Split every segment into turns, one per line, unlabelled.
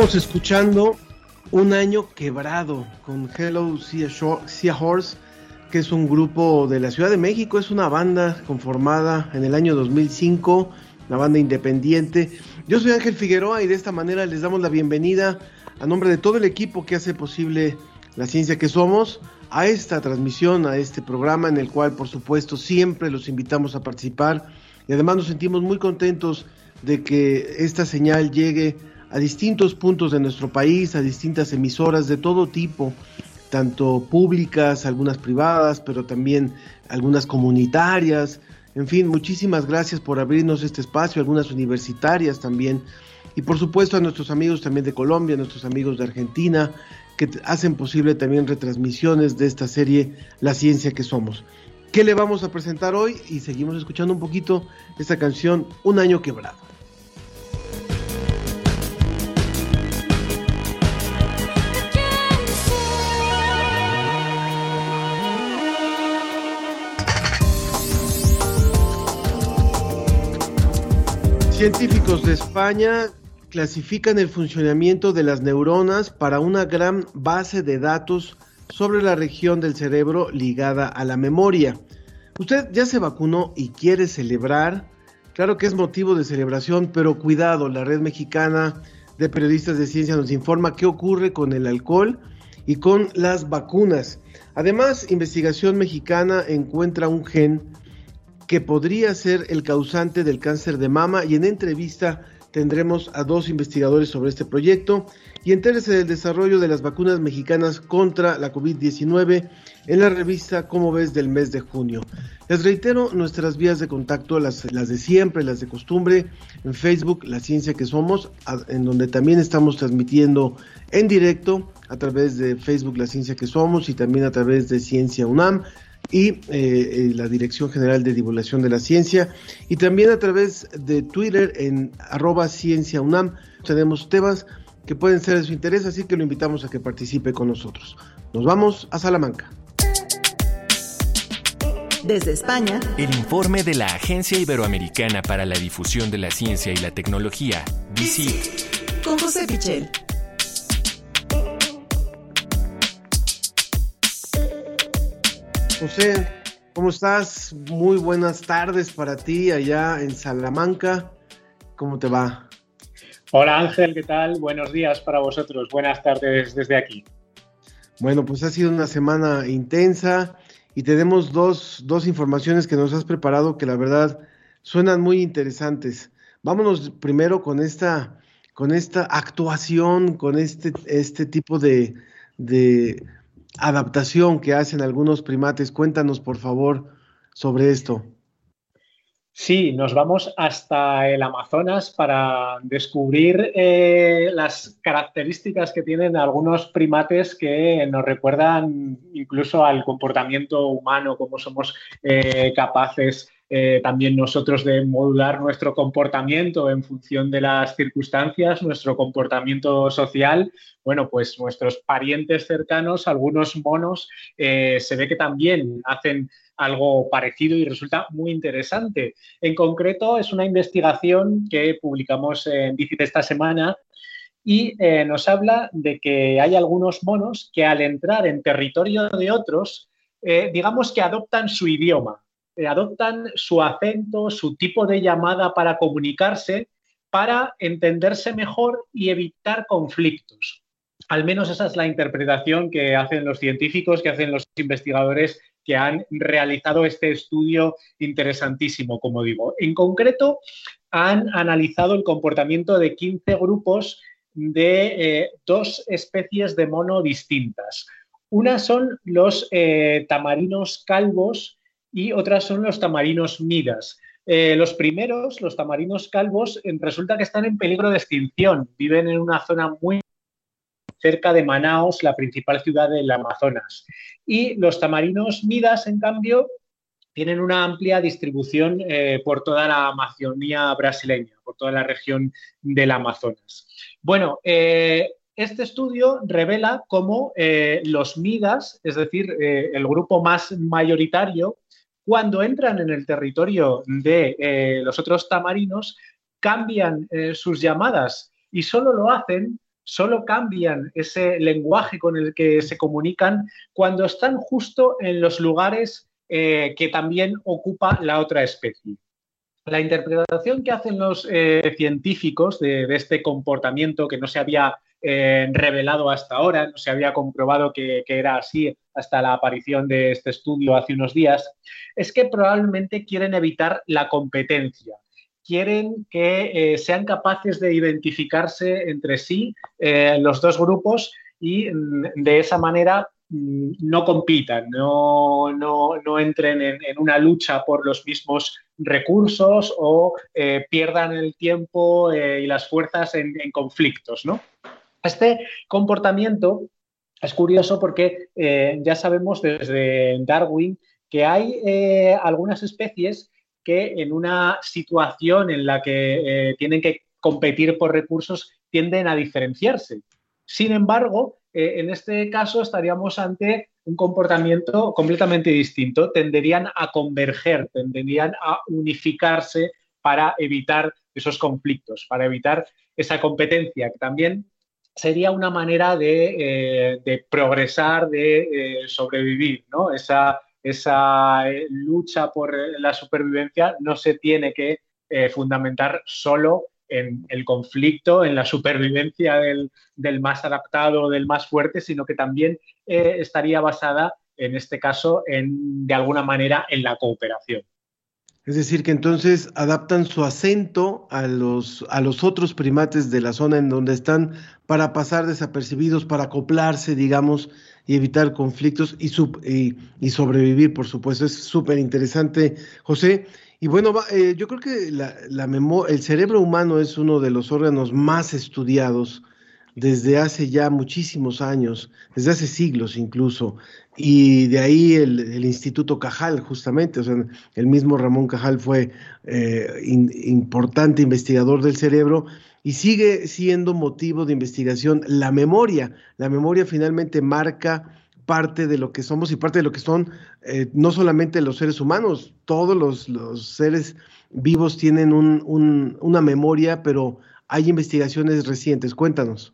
Estamos escuchando Un año quebrado con Hello Sea, Horse, que es un grupo de la Ciudad de México, es una banda conformada en el año 2005, una banda independiente. Yo soy Ángel Figueroa y de esta manera les damos la bienvenida a nombre de todo el equipo que hace posible la ciencia que somos a esta transmisión, a este programa en el cual por supuesto siempre los invitamos a participar y además nos sentimos muy contentos de que esta señal llegue a distintos puntos de nuestro país, a distintas emisoras de todo tipo, tanto públicas, algunas privadas, pero también algunas comunitarias. En fin, muchísimas gracias por abrirnos este espacio, algunas universitarias también. Y por supuesto a nuestros amigos también de Colombia, a nuestros amigos de Argentina, que hacen posible también retransmisiones de esta serie La Ciencia que Somos. ¿Qué le vamos a presentar hoy? Y seguimos escuchando un poquito esta canción, Un año quebrado. Científicos de España clasifican el funcionamiento de las neuronas para una gran base de datos sobre la región del cerebro ligada a la memoria. ¿Usted ya se vacunó y quiere celebrar? Claro que es motivo de celebración, pero cuidado, la red mexicana de periodistas de ciencia nos informa qué ocurre con el alcohol y con las vacunas. Además, investigación mexicana encuentra un gen que podría ser el causante del cáncer de mama y en entrevista tendremos a dos investigadores sobre este proyecto y entérese del desarrollo de las vacunas mexicanas contra la COVID-19 en la revista Cómo ves del mes de junio. Les reitero nuestras vías de contacto, las, las de siempre, las de costumbre, en Facebook, La Ciencia que Somos, en donde también estamos transmitiendo en directo a través de Facebook, La Ciencia que Somos y también a través de Ciencia UNAM y eh, eh, la Dirección General de Divulgación de la Ciencia y también a través de Twitter en arroba ciencia UNAM tenemos temas que pueden ser de su interés, así que lo invitamos a que participe con nosotros. Nos vamos a Salamanca.
Desde España,
el informe de la Agencia Iberoamericana para la Difusión de la Ciencia y la Tecnología, DICIT,
con José Pichel.
José, ¿cómo estás? Muy buenas tardes para ti allá en Salamanca. ¿Cómo te va?
Hola Ángel, ¿qué tal? Buenos días para vosotros. Buenas tardes desde aquí.
Bueno, pues ha sido una semana intensa y tenemos dos, dos informaciones que nos has preparado que la verdad suenan muy interesantes. Vámonos primero con esta, con esta actuación, con este, este tipo de, de adaptación que hacen algunos primates. Cuéntanos, por favor, sobre esto.
Sí, nos vamos hasta el Amazonas para descubrir eh, las características que tienen algunos primates que nos recuerdan incluso al comportamiento humano, cómo somos eh, capaces eh, también nosotros de modular nuestro comportamiento en función de las circunstancias, nuestro comportamiento social. Bueno, pues nuestros parientes cercanos, algunos monos, eh, se ve que también hacen algo parecido y resulta muy interesante. En concreto, es una investigación que publicamos en DICIT esta semana y eh, nos habla de que hay algunos monos que al entrar en territorio de otros, digamos que adoptan su idioma, adoptan su acento, su tipo de llamada para comunicarse, para entenderse mejor y evitar conflictos. Al menos esa es la interpretación que hacen los científicos, que hacen los investigadores que han realizado este estudio interesantísimo, como digo. En concreto, han analizado el comportamiento de 15 grupos de eh, dos especies de mono distintas. Una son los eh, tamarinos calvos y otras son los tamarinos midas. Eh, los primeros, los tamarinos calvos, resulta que están en peligro de extinción. Viven en una zona muy cerca de Manaos, la principal ciudad del Amazonas. Y los tamarinos midas, en cambio, tienen una amplia distribución eh, por toda la Amazonía brasileña, por toda la región del Amazonas. Bueno, eh, este estudio revela cómo los midas, es decir, el grupo más mayoritario, cuando entran en el territorio de los otros tamarinos, cambian sus llamadas y solo lo hacen solo cambian ese lenguaje con el que se comunican cuando están justo en los lugares eh, que también ocupa la otra especie. La interpretación que hacen los eh, científicos de, este comportamiento que no se había eh, revelado hasta ahora, no se había comprobado que, era así hasta la aparición de este estudio hace unos días, es que probablemente quieren evitar la competencia quieren que eh, sean capaces de identificarse entre sí eh, los dos grupos y mm, de esa manera mm, no compitan, no, entren en, una lucha por los mismos recursos o pierdan el tiempo y las fuerzas en, conflictos. Este comportamiento es curioso porque ya sabemos desde Darwin que hay algunas especies que en una situación en la que eh, tienen que competir por recursos tienden a diferenciarse. Sin embargo, eh, en este caso estaríamos ante un comportamiento completamente distinto. Tenderían a converger, tenderían a unificarse para evitar esos conflictos, para evitar esa competencia, que también sería una manera de, eh, progresar, de sobrevivir, ¿no? Esa eh, lucha por la supervivencia no se tiene que eh, fundamentar solo en el conflicto, en la supervivencia del, más adaptado, del más fuerte, sino que también eh, estaría basada, en este caso, en, de alguna manera, en la cooperación.
Es decir, que entonces adaptan su acento a los, a los otros primates de la zona en donde están para pasar desapercibidos, para acoplarse, digamos, y evitar conflictos y, y, sobrevivir, por supuesto. Es súper interesante, José. Y bueno, eh, yo creo que la, el cerebro humano es uno de los órganos más estudiados desde hace ya muchísimos años, desde hace siglos incluso, y de ahí el, Instituto Cajal, justamente, o sea, el mismo Ramón Cajal fue eh, importante investigador del cerebro y sigue siendo motivo de investigación la memoria. La memoria finalmente marca parte de lo que somos y parte de lo que son eh, no solamente los seres humanos, todos los, seres vivos tienen una memoria, pero hay investigaciones recientes. Cuéntanos.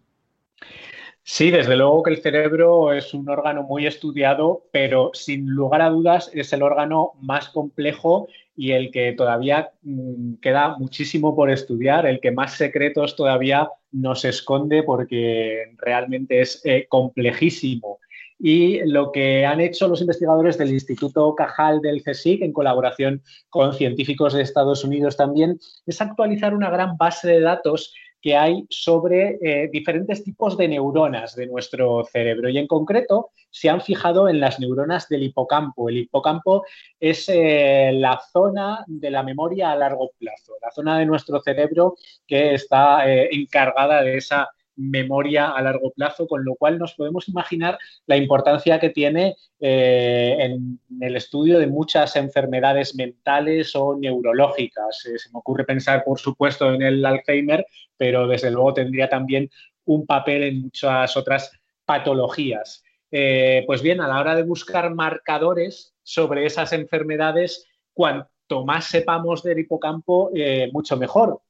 Sí, desde luego que el cerebro es un órgano muy estudiado, pero sin lugar a dudas es el órgano más complejo y el que todavía mm, queda muchísimo por estudiar, el que más secretos todavía nos esconde porque realmente es eh, complejísimo. Y lo que han hecho los investigadores del Instituto Cajal del CSIC, en colaboración con científicos de Estados Unidos también, es actualizar una gran base de datos que hay sobre eh, diferentes tipos de neuronas de nuestro cerebro. Y en concreto se han fijado en las neuronas del hipocampo. El hipocampo es eh, la zona de la memoria a largo plazo, la zona de nuestro cerebro que está eh, encargada de esa memoria a largo plazo, con lo cual nos podemos imaginar la importancia que tiene eh, en el estudio de muchas enfermedades mentales o neurológicas. Eh, se me ocurre pensar, por supuesto, en el Alzheimer, pero desde luego tendría también un papel en muchas otras patologías. Eh, pues bien, a la hora de buscar marcadores sobre esas enfermedades, cuanto más sepamos del hipocampo, mucho mejor.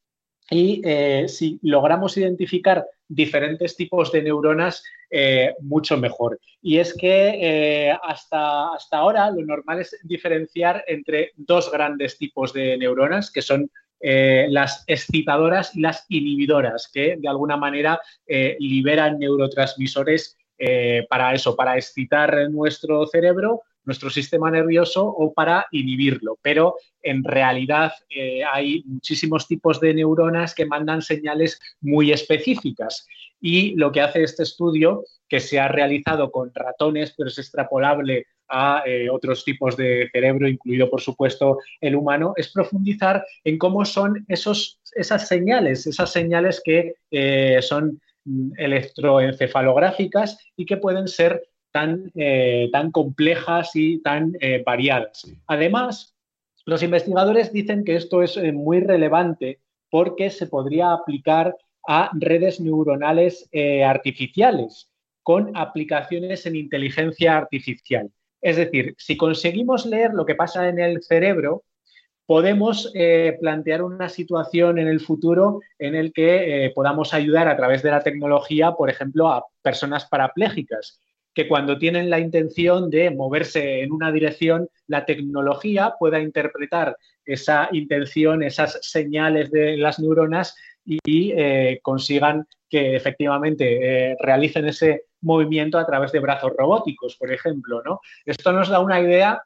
Y si logramos identificar diferentes tipos de neuronas eh, mucho mejor. Y es que eh, hasta, hasta ahora lo normal es diferenciar entre dos grandes tipos de neuronas, que son eh, las excitadoras y las inhibidoras, que de alguna manera eh, liberan neurotransmisores eh, para eso, para excitar nuestro cerebro, nuestro sistema nervioso o para inhibirlo. Pero en realidad hay muchísimos tipos de neuronas que mandan señales muy específicas. Y lo que hace este estudio, que se ha realizado con ratones, pero es extrapolable a eh, otros tipos de cerebro, incluido por supuesto el humano, es profundizar en cómo son esos, esas señales, esas señales que eh, son mm, electroencefalográficas y que pueden ser tan, eh, tan complejas y tan variadas. Además, los investigadores dicen que esto es muy relevante porque se podría aplicar a redes neuronales artificiales con aplicaciones en inteligencia artificial. Es decir, si conseguimos leer lo que pasa en el cerebro, podemos eh, plantear una situación en el futuro en el que eh, podamos ayudar a través de la tecnología, por ejemplo, a personas parapléjicas, que cuando tienen la intención de moverse en una dirección, la tecnología pueda interpretar esa intención, esas señales de las neuronas y eh, consigan que efectivamente realicen ese movimiento a través de brazos robóticos, por ejemplo. ¿no? Esto nos da una idea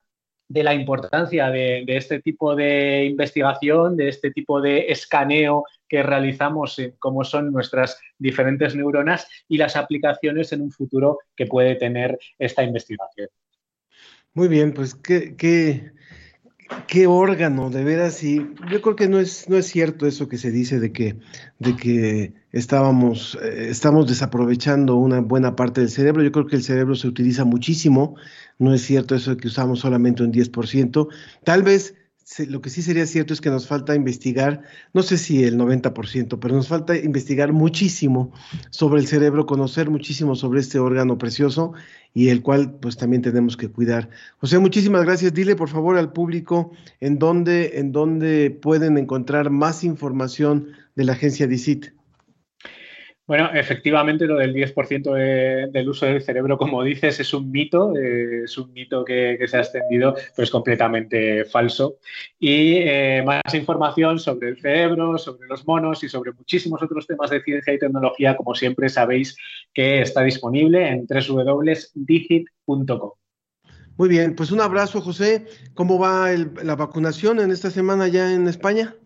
de la importancia de, este tipo de investigación, de este tipo de escaneo que realizamos en cómo son nuestras diferentes neuronas y las aplicaciones en un futuro que puede tener esta investigación.
Muy bien, pues qué, qué, qué órgano, de veras, y yo creo que no es, no es cierto eso que se dice de que, de que estábamos, eh, estamos desaprovechando una buena parte del cerebro. Yo creo que el cerebro se utiliza muchísimo, no es cierto eso de que usamos solamente un 10%. Tal vez lo que sí sería cierto es que nos falta investigar, no sé si el 90%, pero nos falta investigar muchísimo sobre el cerebro, conocer muchísimo sobre este órgano precioso y el cual pues también tenemos que cuidar. José, muchísimas gracias. Dile por favor al público en dónde, en dónde pueden encontrar más información de la agencia DICIT.
Bueno, efectivamente lo del 10% del uso del cerebro, como dices, es un mito, eh, es un mito que, se ha extendido, pero es completamente falso. Y eh, más información sobre el cerebro, sobre los monos y sobre muchísimos otros temas de ciencia y tecnología, como siempre sabéis que está disponible en www.digit.com.
Muy bien, pues un abrazo, José. ¿Cómo va la vacunación en esta semana ya en España?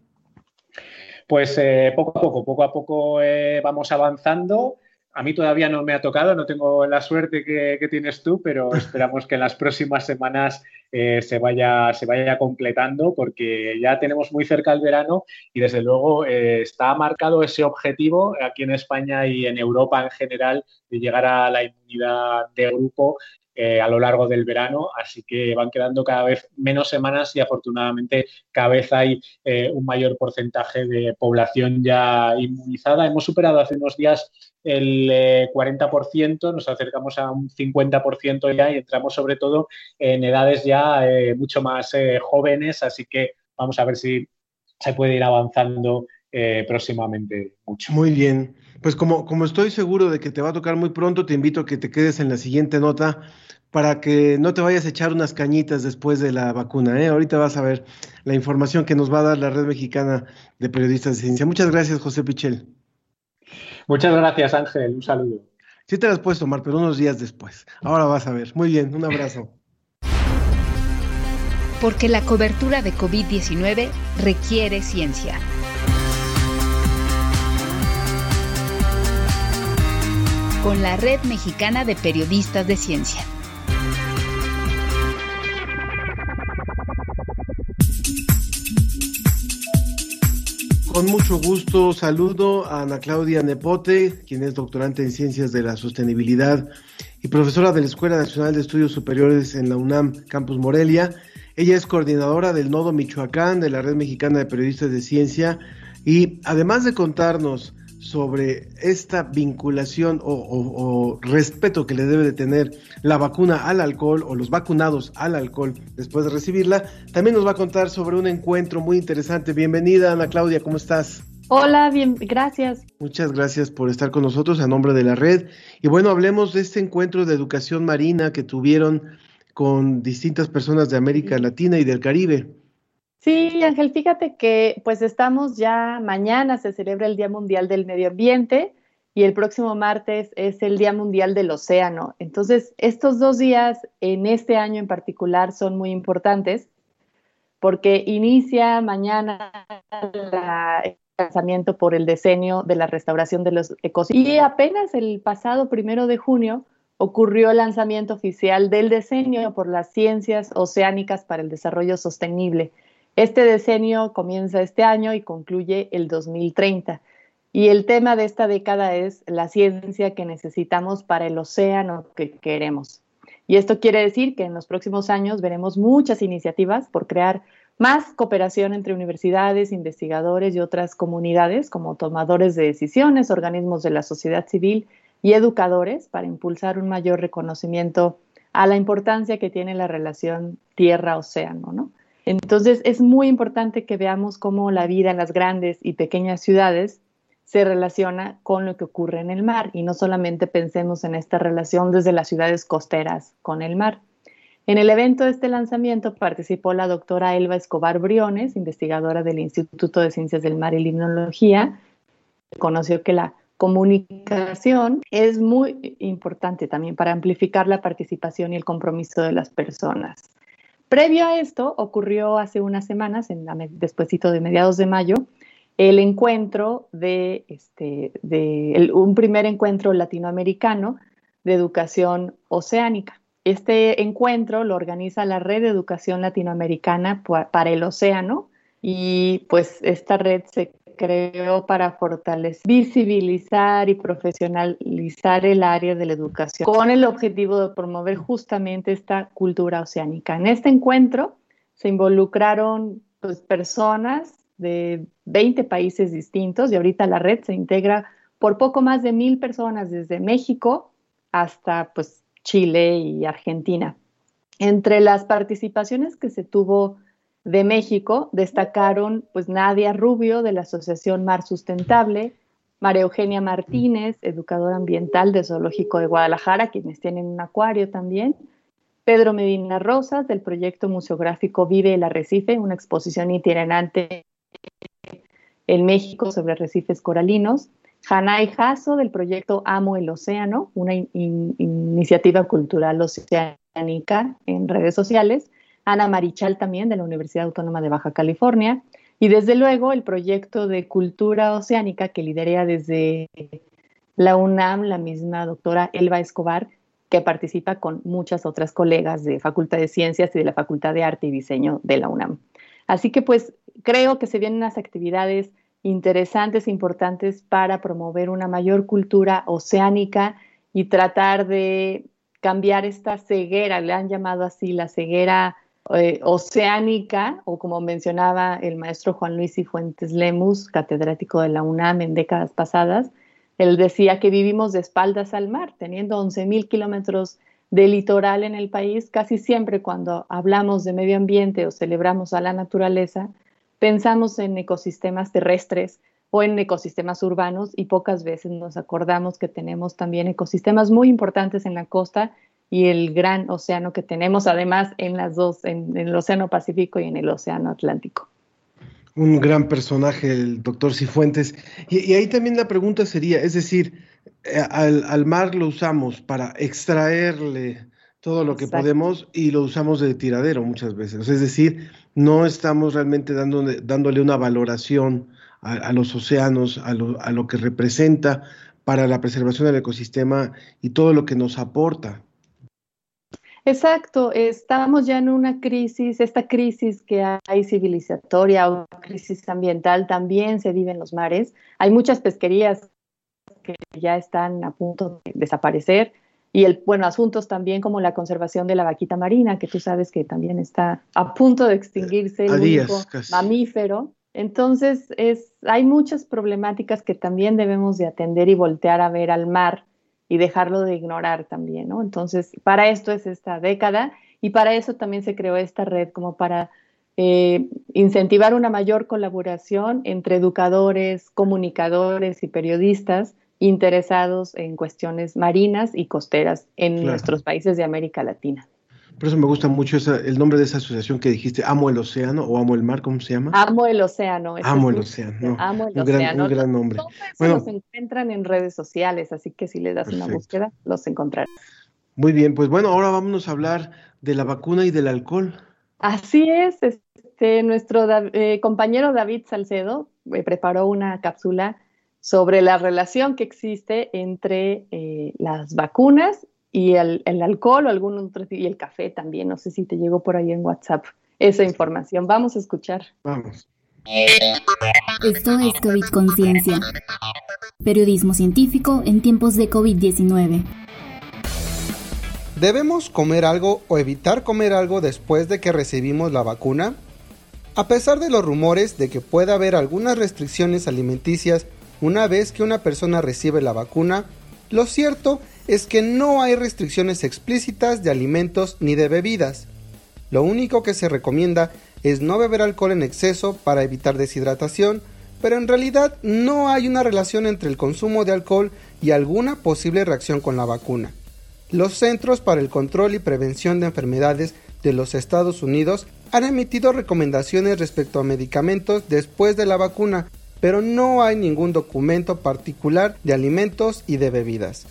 Pues eh, poco a poco, poco a poco eh, vamos avanzando. A mí todavía no me ha tocado, no tengo la suerte que, tienes tú, pero esperamos que en las próximas semanas eh, se, vaya, se vaya completando porque ya tenemos muy cerca el verano y desde luego está marcado ese objetivo aquí en España y en Europa en general de llegar a la inmunidad de grupo eh, a lo largo del verano, así que van quedando cada vez menos semanas y afortunadamente cada vez hay eh, un mayor porcentaje de población ya inmunizada. Hemos superado hace unos días el 40%, eh, nos acercamos a un 50% ya y entramos sobre todo en edades ya mucho más jóvenes, así que vamos a ver si se puede ir avanzando próximamente mucho.
Muy bien. Pues como, como estoy seguro de que te va a tocar muy pronto, te invito a que te quedes en la siguiente nota para que no te vayas a echar unas cañitas después de la vacuna. ¿eh? Ahorita vas a ver la información que nos va a dar la Red Mexicana de Periodistas de Ciencia. Muchas gracias, José Pichel.
Muchas gracias, Ángel. Un saludo.
Sí te las puedes tomar, pero unos días después. Ahora vas a ver. Muy bien, un abrazo.
Porque la cobertura de COVID-19 requiere ciencia. Con la Red Mexicana de Periodistas de Ciencia.
Con mucho gusto saludo a Ana Claudia Nepote, quien es doctorante en Ciencias de la Sostenibilidad y profesora de la Escuela Nacional de Estudios Superiores en la UNAM Campus Morelia. Ella es coordinadora del Nodo Michoacán de la Red Mexicana de Periodistas de Ciencia y además de contarnos sobre esta vinculación o, respeto que le debe de tener la vacuna al alcohol o los vacunados al alcohol después de recibirla. También nos va a contar sobre un encuentro muy interesante. Bienvenida, Ana Claudia, ¿cómo estás?
Hola, bien, gracias.
Muchas gracias por estar con nosotros a nombre de la red. Y bueno, hablemos de este encuentro de educación marina que tuvieron con distintas personas de América Latina y del Caribe.
Sí, Ángel, fíjate que pues estamos ya, mañana se celebra el Día Mundial del Medio Ambiente y el próximo martes es el Día Mundial del Océano. Entonces, estos dos días en este año en particular son muy importantes porque inicia mañana el lanzamiento por el diseño de la restauración de los ecosistemas. Y apenas el pasado primero de junio ocurrió el lanzamiento oficial del diseño por las ciencias oceánicas para el desarrollo sostenible este decenio comienza este año y concluye el 2030. Y el tema de esta década es la ciencia que necesitamos para el océano que queremos. Y esto quiere decir que en los próximos años veremos muchas iniciativas por crear más cooperación entre universidades, investigadores y otras comunidades como tomadores de decisiones, organismos de la sociedad civil y educadores para impulsar un mayor reconocimiento a la importancia que tiene la relación tierra-océano, ¿no? Entonces es muy importante que veamos cómo la vida en las grandes y pequeñas ciudades se relaciona con lo que ocurre en el mar y no solamente pensemos en esta relación desde las ciudades costeras con el mar. En el evento de este lanzamiento participó la doctora Elba Escobar Briones, investigadora del Instituto de Ciencias del Mar y Limnología. Conoció que la comunicación es muy importante también para amplificar la participación y el compromiso de las personas. Previo a esto, ocurrió hace unas semanas, en la, de mediados de mayo, el encuentro de, este, de un primer encuentro latinoamericano de educación oceánica. Este encuentro lo organiza la Red de Educación Latinoamericana para el Océano y pues esta red se creó para fortalecer, visibilizar y profesionalizar el área de la educación con el objetivo de promover justamente esta cultura oceánica. En este encuentro se involucraron pues, personas de 20 países distintos y ahorita la red se integra por poco más de mil personas desde México hasta pues, Chile y Argentina. Entre las participaciones que se tuvo de México destacaron pues Nadia Rubio de la Asociación Mar Sustentable, María Eugenia Martínez, educadora ambiental de Zoológico de Guadalajara, quienes tienen un acuario también, Pedro Medina Rosas del proyecto museográfico Vive el Arrecife, una exposición itinerante en México sobre arrecifes coralinos, Hanay Jasso del proyecto Amo el Océano, una iniciativa cultural oceánica en redes sociales, Ana Marichal también de la Universidad Autónoma de Baja California, y desde luego el proyecto de cultura oceánica que lidera desde la UNAM la misma doctora Elba Escobar, que participa con muchas otras colegas de Facultad de Ciencias y de la Facultad de Arte y Diseño de la UNAM. Así que pues creo que se vienen unas actividades interesantes importantes para promover una mayor cultura oceánica y tratar de cambiar esta ceguera, le han llamado así la ceguera eh, oceánica, o como mencionaba el maestro Juan Luis Fuentes Lemus, catedrático de la UNAM en décadas pasadas, él decía que vivimos de espaldas al mar, teniendo 11.000 kilómetros de litoral en el país, casi siempre cuando hablamos de medio ambiente o celebramos a la naturaleza, pensamos en ecosistemas terrestres o en ecosistemas urbanos y pocas veces nos acordamos que tenemos también ecosistemas muy importantes en la costa y el gran océano que tenemos además en las dos, en, el Océano Pacífico y en el Océano Atlántico.
Un gran personaje, el doctor Cifuentes. Y, ahí también la pregunta sería, es decir, eh, al, mar lo usamos para extraerle todo lo que podemos y lo usamos de tiradero muchas veces. Es decir, no estamos realmente dándole, dándole una valoración a, los océanos, a lo, a lo que representa para la preservación del ecosistema y todo lo que nos aporta.
Exacto, estamos ya en una crisis, esta crisis que hay civilizatoria o crisis ambiental también se vive en los mares. Hay muchas pesquerías que ya están a punto de desaparecer y el, bueno, asuntos también como la conservación de la vaquita marina, que tú sabes que también está a punto de extinguirse, el único mamífero. Entonces, es, hay muchas problemáticas que también debemos de atender y voltear a ver al mar y dejarlo de ignorar también, ¿no? Entonces, para esto es esta década y para eso también se creó esta red como para eh, incentivar una mayor colaboración entre educadores, comunicadores y periodistas interesados en cuestiones marinas y costeras en nuestros países de América Latina.
Por eso me gusta mucho el nombre de esa asociación que dijiste, Amo el Océano o Amo el Mar, ¿cómo se llama?
Amo el Océano.
Amo el Océano.
Amo el
un
Océano.
Gran, un gran nombre.
Bueno, los encuentran en redes sociales, así que si les das una búsqueda, los encontrarán.
Muy bien, pues bueno, ahora vámonos a hablar de la vacuna y del alcohol.
Así es, este, nuestro eh, compañero David Salcedo eh, preparó una cápsula sobre la relación que existe entre eh, las vacunas y el, alcohol o algún otro, y el café también. No sé si te llegó por ahí en WhatsApp esa información. Vamos a escuchar.
Vamos.
Esto es COVID Conciencia. Periodismo científico en tiempos de COVID-19.
¿Debemos comer algo o evitar comer algo después de que recibimos la vacuna? A pesar de los rumores de que puede haber algunas restricciones alimenticias una vez que una persona recibe la vacuna, lo cierto es que no hay restricciones explícitas de alimentos ni de bebidas. Lo único que se recomienda es no beber alcohol en exceso para evitar deshidratación, pero en realidad no hay una relación entre el consumo de alcohol y alguna posible reacción con la vacuna. Los Centros para el Control y Prevención de Enfermedades de los Estados Unidos han emitido recomendaciones respecto a medicamentos después de la vacuna, pero no hay ningún documento particular de alimentos y de bebidas.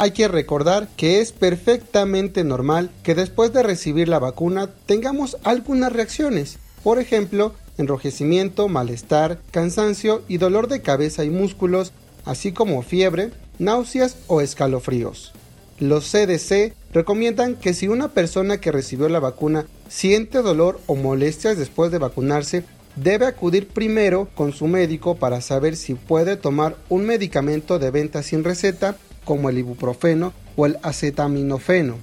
Hay que recordar que es perfectamente normal que después de recibir la vacuna tengamos algunas reacciones, por ejemplo, enrojecimiento, malestar, cansancio y dolor de cabeza y músculos, así como fiebre, náuseas o escalofríos. Los CDC recomiendan que si una persona que recibió la vacuna siente dolor o molestias después de vacunarse, debe acudir primero con su médico para saber si puede tomar un medicamento de venta sin receta como el ibuprofeno o el acetaminofeno.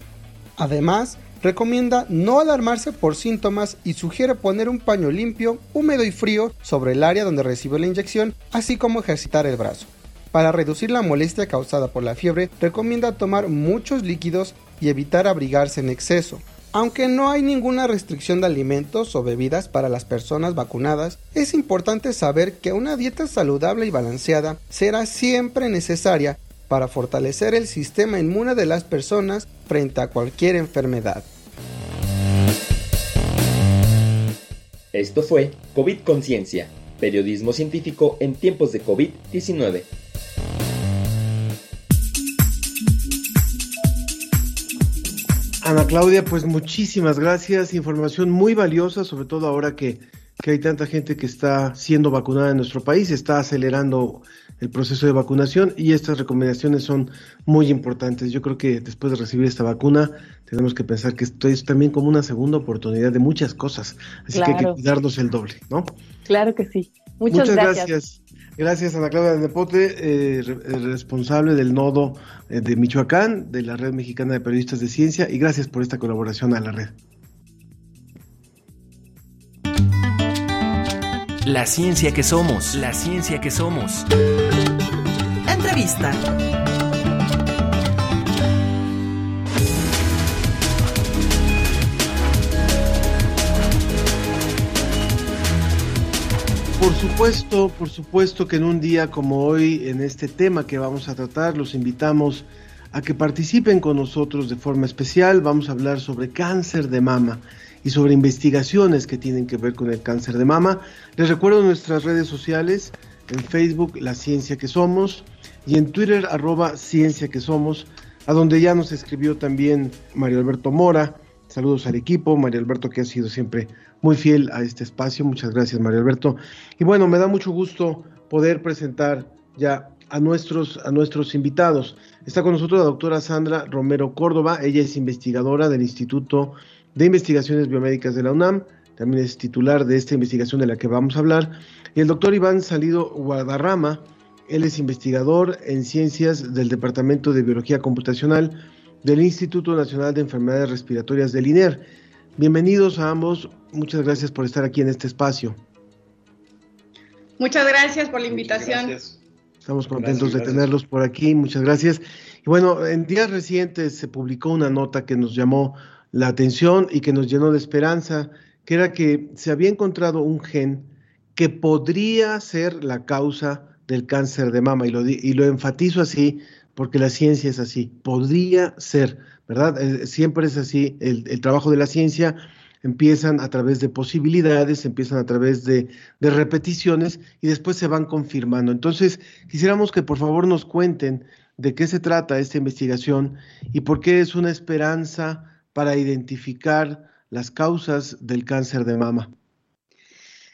Además, recomienda no alarmarse por síntomas y sugiere poner un paño limpio, húmedo y frío sobre el área donde recibió la inyección, así como ejercitar el brazo. Para reducir la molestia causada por la fiebre, recomienda tomar muchos líquidos y evitar abrigarse en exceso. Aunque no hay ninguna restricción de alimentos o bebidas para las personas vacunadas, es importante saber que una dieta saludable y balanceada será siempre necesaria para fortalecer el sistema inmune de las personas frente a cualquier enfermedad.
Esto fue COVID Conciencia, periodismo científico en tiempos de COVID-19.
Ana Claudia, pues muchísimas gracias, información muy valiosa, sobre todo ahora que, que hay tanta gente que está siendo vacunada en nuestro país, está acelerando el proceso de vacunación y estas recomendaciones son muy importantes. Yo creo que después de recibir esta vacuna tenemos que pensar que esto es también como una segunda oportunidad de muchas cosas, así que hay que cuidarnos el doble, ¿no?
Claro que sí. Muchas,
gracias. gracias. Ana Claudia Nepote, eh, responsable del nodo eh, de Michoacán, de la Red Mexicana de Periodistas de Ciencia, y gracias por esta colaboración a la red.
La ciencia que somos, la ciencia que somos.
Entrevista.
Por supuesto, por supuesto que en un día como hoy, en este tema que vamos a tratar, los invitamos a que participen con nosotros de forma especial. Vamos a hablar sobre cáncer de mama y sobre investigaciones que tienen que ver con el cáncer de mama. Les recuerdo nuestras redes sociales, en Facebook La Ciencia que Somos y en Twitter arroba Ciencia que Somos, a donde ya nos escribió también Mario Alberto Mora. Saludos al equipo, Mario Alberto que ha sido siempre muy fiel a este espacio. Muchas gracias Mario Alberto. Y bueno, me da mucho gusto poder presentar ya a nuestros, a nuestros invitados. Está con nosotros la doctora Sandra Romero Córdoba, ella es investigadora del Instituto de Investigaciones Biomédicas de la UNAM, también es titular de esta investigación de la que vamos a hablar, y el doctor Iván Salido Guadarrama, él es investigador en ciencias del Departamento de Biología Computacional del Instituto Nacional de Enfermedades Respiratorias del INER. Bienvenidos a ambos, muchas gracias por estar aquí en este espacio.
Muchas gracias por la invitación.
Estamos contentos de tenerlos por aquí, muchas gracias. Y bueno, en días recientes se publicó una nota que nos llamó la atención y que nos llenó de esperanza, que era que se había encontrado un gen que podría ser la causa del cáncer de mama, y lo, y lo enfatizo así porque la ciencia es así, podría ser, ¿verdad? Eh, siempre es así, el, el, trabajo de la ciencia empiezan a través de posibilidades, empiezan a través de, de, repeticiones y después se van confirmando. Entonces, quisiéramos que por favor nos cuenten de qué se trata esta investigación y por qué es una esperanza para identificar las causas del cáncer de mama.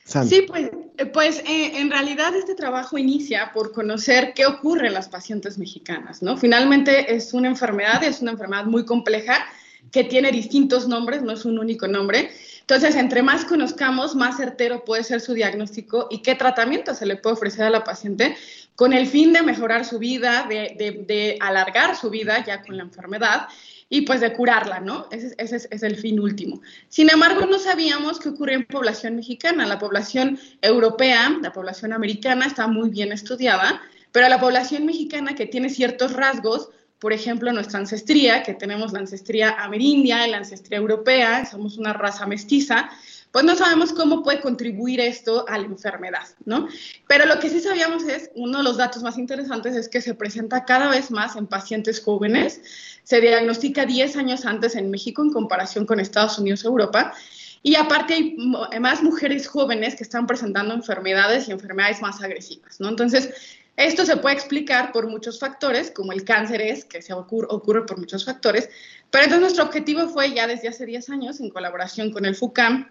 Sí, pues, eh, pues eh, en realidad este trabajo inicia por conocer qué ocurre en las pacientes mexicanas, ¿no? Finalmente es una enfermedad, es una enfermedad muy compleja que tiene distintos nombres, no es un único nombre. Entonces, entre más conozcamos, más certero puede ser su diagnóstico y qué tratamiento se le puede ofrecer a la paciente con el fin de mejorar su vida, de, de, de alargar su vida ya con la enfermedad y pues de curarla, ¿no? Ese, es el fin último. Sin embargo, no sabíamos qué ocurría en población mexicana. La población europea, la población americana está muy bien estudiada, pero la población mexicana que tiene ciertos rasgos, por ejemplo, nuestra ancestría, que tenemos la ancestría amerindia y la ancestría europea, somos una raza mestiza, pues no sabemos cómo puede contribuir esto a la enfermedad, ¿no? Pero lo que sí sabíamos es, uno de los datos más interesantes es que se presenta cada vez más en pacientes jóvenes, se diagnostica 10 años antes en México en comparación con Estados Unidos, Europa, y aparte hay más mujeres jóvenes que están presentando enfermedades y enfermedades más agresivas, ¿no? Entonces, esto se puede explicar por muchos factores, como el cáncer es, que se ocurre, por muchos factores, pero entonces nuestro objetivo fue ya desde hace 10 años, en colaboración con el FUCAM,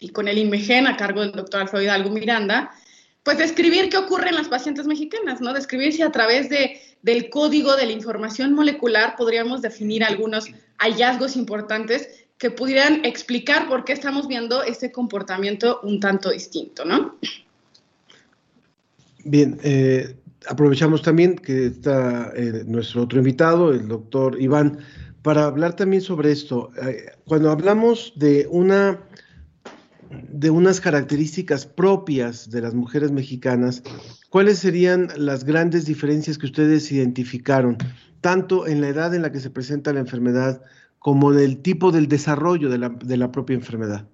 y con el INMEGEN a cargo del doctor Alfredo Miranda, pues describir qué ocurre en las pacientes mexicanas, ¿no? Describir si a través de, del código de la información molecular podríamos definir algunos hallazgos importantes que pudieran explicar por qué estamos viendo este comportamiento un tanto distinto, ¿no?
Bien, eh, aprovechamos también que está eh, nuestro otro invitado, el doctor Iván, para hablar también sobre esto. Eh, cuando hablamos de una de unas características propias de las mujeres mexicanas, ¿cuáles serían las grandes diferencias que ustedes identificaron, tanto en la edad en la que se presenta la enfermedad como en el tipo del desarrollo de la, de la propia enfermedad?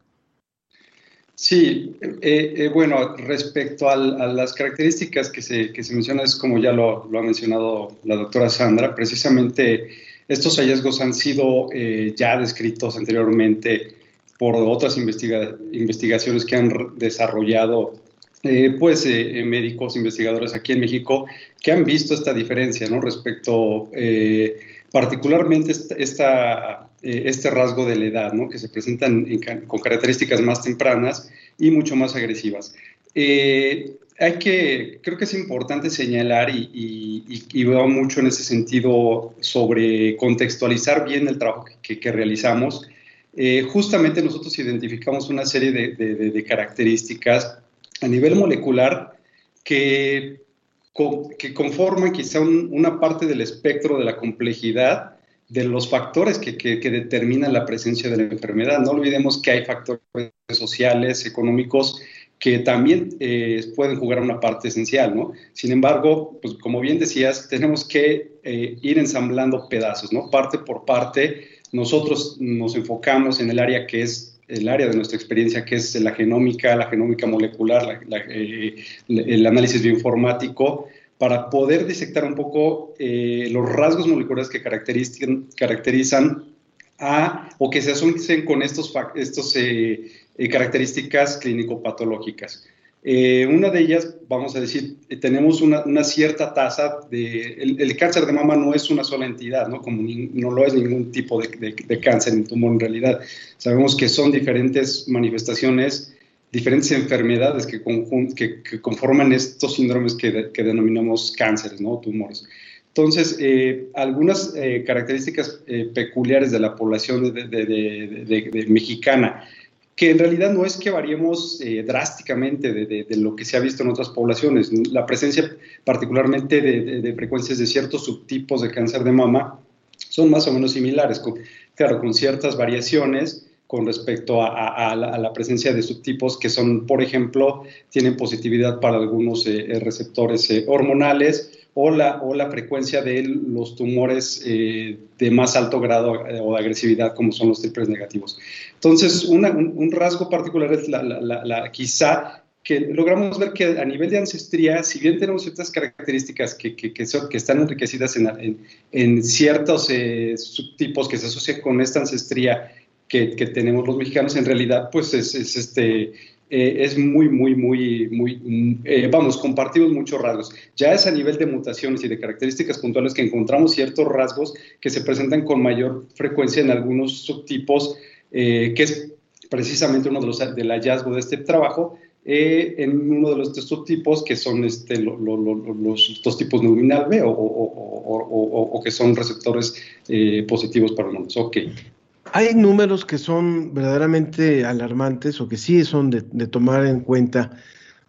Sí, eh, eh, bueno, respecto a las características que se, que se mencionan, es como ya lo, ha mencionado la doctora Sandra, precisamente estos hallazgos han sido eh, ya descritos anteriormente por otras investiga investigaciones que han desarrollado eh, pues eh, médicos investigadores aquí en México que han visto esta diferencia ¿no? respecto eh, particularmente eh, este rasgo de la edad ¿no? que se presentan con características más tempranas y mucho más agresivas. Eh, hay que, creo que es importante señalar y, y, veo mucho en ese sentido sobre contextualizar bien el trabajo que, que realizamos eh, justamente nosotros identificamos una serie de, características a nivel molecular que, que conforman quizá una parte del espectro de la complejidad de los factores que, determinan la presencia de la enfermedad. No olvidemos que hay factores sociales, económicos, que también eh, pueden jugar una parte esencial, ¿no? Sin embargo, pues como bien decías, tenemos que eh, ir ensamblando pedazos, ¿no? Parte por parte, nosotros nos enfocamos en el área que es el área de nuestra experiencia, que es la genómica, la genómica molecular, eh, el análisis bioinformático, para poder disectar un poco eh, los rasgos moleculares que caracterizan, caracterizan a, o que se asocien con estos, estos eh, características clínico-patológicas. Eh, una de ellas, vamos a decir, eh, tenemos una, cierta tasa de... El, cáncer de mama no es una sola entidad, ¿no? Como ni, no lo es ningún tipo de, cáncer en tumor en realidad. Sabemos que son diferentes manifestaciones, diferentes enfermedades que, conforman estos síndromes que, denominamos cánceres, ¿no? Tumores. Entonces, eh, algunas eh, características eh, peculiares de la población mexicana que en realidad no es que variemos eh, drásticamente de, lo que se ha visto en otras poblaciones. La presencia particularmente de, frecuencias de ciertos subtipos de cáncer de mama son más o menos similares, claro, con ciertas variaciones con respecto a, la, presencia de subtipos que son, por ejemplo, tienen positividad para algunos eh, eh receptores hormonales o la, o la frecuencia de los tumores eh, de más alto grado eh, o de agresividad, como son los triples negativos. Entonces, una, un, un, rasgo particular es la, la, la, quizá que logramos ver que a nivel de ancestría, si bien tenemos ciertas características que, que, son, que están enriquecidas en, en, ciertos eh, subtipos que se asocian con esta ancestría que, tenemos los mexicanos, en realidad, pues es, este, eh, es muy, muy, muy, muy, eh, vamos, compartimos muchos rasgos. Ya es a nivel de mutaciones y de características puntuales que encontramos ciertos rasgos que se presentan con mayor frecuencia en algunos subtipos, que es precisamente uno de los del hallazgo de este trabajo, eh, en uno de los subtipos que son este, los dos tipos neuronal B o, que son receptores eh, positivos para humanos. Ok.
Hay números que son verdaderamente alarmantes o que sí son de, tomar en cuenta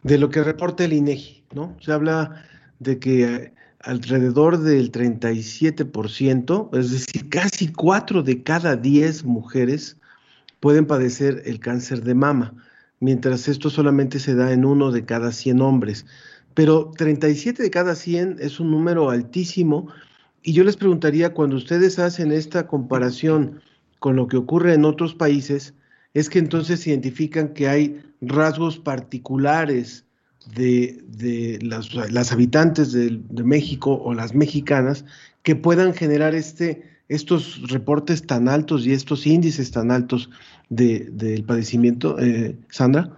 de lo que reporta el INEGI, ¿no? Se habla de que alrededor del 37%, es decir, casi 4 de cada 10 mujeres pueden padecer el cáncer de mama mientras esto solamente se da en uno de cada 100 hombres. Pero 37 de cada 100 es un número altísimo y yo les preguntaría, cuando ustedes hacen esta comparación con lo que ocurre en otros países, es que entonces identifican que hay rasgos particulares de, las, habitantes de, de, México o las mexicanas que puedan generar este, estos reportes tan altos y estos índices tan altos del padecimiento, eh, Sandra?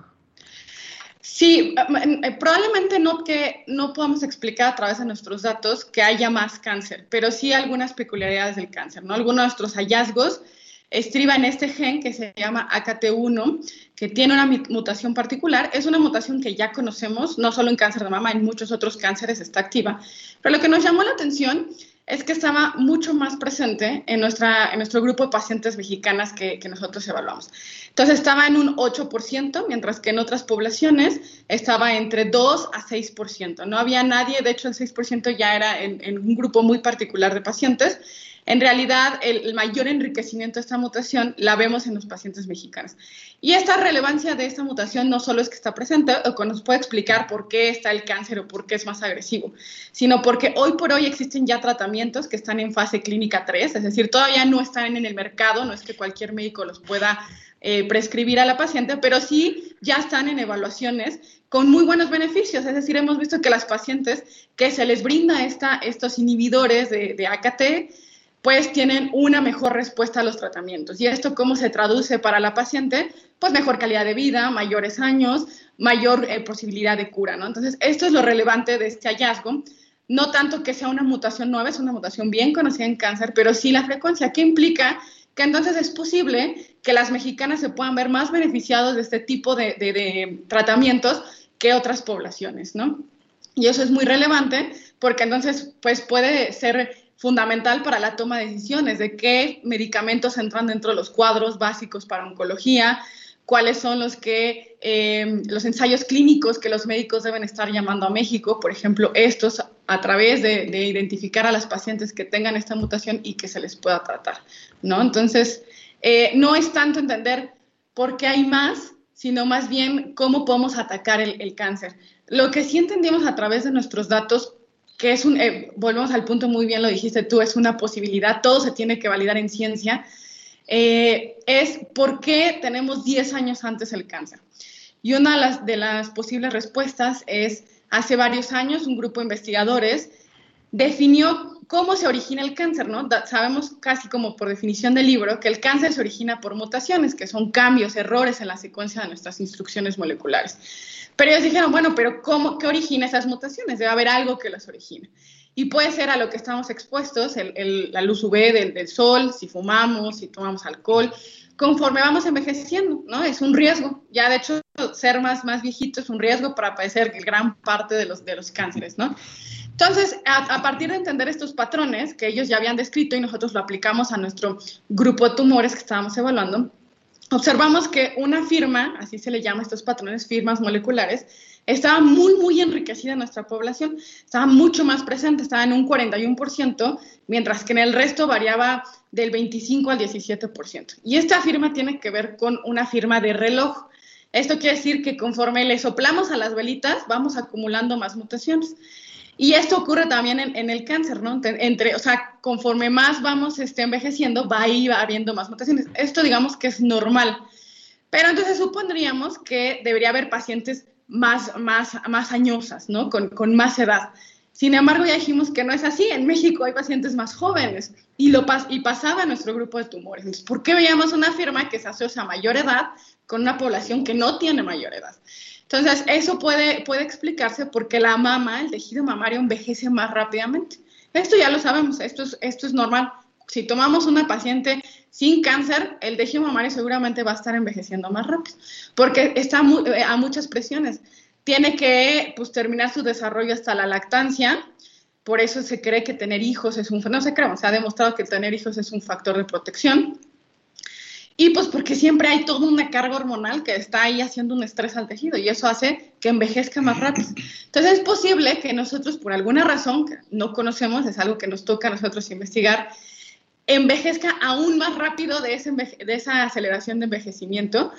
Sí, eh, probablemente no que no podamos explicar a través de nuestros datos que haya más cáncer, pero sí algunas peculiaridades del cáncer, ¿no? Algunos de nuestros hallazgos estriban este gen que se llama AKT1, que tiene una mutación particular. Es una mutación que ya conocemos, no solo en cáncer de mama, en muchos otros cánceres está activa. Pero lo que nos llamó la atención es que estaba mucho más presente en, nuestra, en nuestro grupo de pacientes mexicanas que, que, nosotros evaluamos. Entonces estaba en un 8%, mientras que en otras poblaciones estaba entre 2 a 6%. No había nadie, de hecho el 6% ya era en, en un grupo muy particular de pacientes en realidad, el, mayor enriquecimiento de esta mutación la vemos en los pacientes mexicanos. Y esta relevancia de esta mutación no solo es que está presente o que nos puede explicar por qué está el cáncer o por qué es más agresivo, sino porque hoy por hoy existen ya tratamientos que están en fase clínica 3, es decir, todavía no están en el mercado, no es que cualquier médico los pueda eh, prescribir a la paciente, pero sí ya están en evaluaciones con muy buenos beneficios. Es decir, hemos visto que las pacientes que se les brinda esta, estos inhibidores de, de AKT, pues tienen una mejor respuesta a los tratamientos. ¿Y esto cómo se traduce para la paciente? Pues mejor calidad de vida, mayores años, mayor eh, posibilidad de cura, ¿no? Entonces, esto es lo relevante de este hallazgo. No tanto que sea una mutación nueva, es una mutación bien conocida en cáncer, pero sí la frecuencia, que implica que entonces es posible que las mexicanas se puedan ver más beneficiados de este tipo de, de tratamientos que otras poblaciones, ¿no? Y eso es muy relevante porque entonces, pues puede ser fundamental para la toma de decisiones de qué medicamentos entran dentro de los cuadros básicos para oncología, cuáles son los que eh, los ensayos clínicos que los médicos deben estar llamando a México, por ejemplo, estos a través de, identificar a las pacientes que tengan esta mutación y que se les pueda tratar, ¿no? Entonces, eh, no es tanto entender por qué hay más, sino más bien cómo podemos atacar el, el cáncer. Lo que sí entendimos a través de nuestros datos que es un, eh, volvemos al punto, muy bien lo dijiste tú, es una posibilidad, todo se tiene que validar en ciencia, eh, es por qué tenemos 10 años antes el cáncer. Y una de las, de las posibles respuestas es, hace varios años un grupo de investigadores definió cómo se origina el cáncer, ¿no? sabemos casi como por definición del libro que el cáncer se origina por mutaciones, que son cambios, errores en la secuencia de nuestras instrucciones moleculares. Pero ellos dijeron, bueno, pero ¿cómo, ¿qué origina esas mutaciones? Debe haber algo que las origine. Y puede ser a lo que estamos expuestos, la luz UV del, del, sol, si fumamos, si tomamos alcohol, conforme vamos envejeciendo, ¿no? Es un riesgo. Ya de hecho, ser más, más viejito es un riesgo para padecer gran parte de los, de los cánceres, ¿no? Entonces, a, a, partir de entender estos patrones que ellos ya habían descrito y nosotros lo aplicamos a nuestro grupo de tumores que estábamos evaluando, observamos que una firma, así se le llama a estos patrones, firmas moleculares, estaba muy, muy enriquecida en nuestra población, estaba mucho más presente, estaba en un 41%, mientras que en el resto variaba del 25 al 17%. Y esta firma tiene que ver con una firma de reloj. Esto quiere decir que conforme le soplamos a las velitas, vamos acumulando más mutaciones. Y esto ocurre también en, el cáncer, ¿no? Entre, o sea, conforme más vamos este, envejeciendo, va ahí va habiendo más mutaciones. Esto digamos que es normal. Pero entonces supondríamos que debería haber pacientes más, más, más añosas, ¿no? Con, con más edad. Sin embargo, ya dijimos que no es así. En México hay pacientes más jóvenes y, lo y pasaba nuestro grupo de tumores. Entonces, ¿por qué veíamos una firma que se asocia a mayor edad con una población que no tiene mayor edad? Entonces, eso puede, explicarse porque la mama, el tejido mamario, envejece más rápidamente. Esto ya lo sabemos, esto es, esto es normal. Si tomamos una paciente sin cáncer, el tejido mamario seguramente va a estar envejeciendo más rápido, porque está eh, a muchas presiones tiene que pues, terminar su desarrollo hasta la lactancia. Por eso se cree que tener hijos es un, no se cree, se ha demostrado que tener hijos es un factor de protección. Y pues porque siempre hay toda una carga hormonal que está ahí haciendo un estrés al tejido y eso hace que envejezca más rápido. Entonces es posible que nosotros por alguna razón que no conocemos, es algo que nos toca a nosotros investigar, envejezca aún más rápido de, ese de esa aceleración de envejecimiento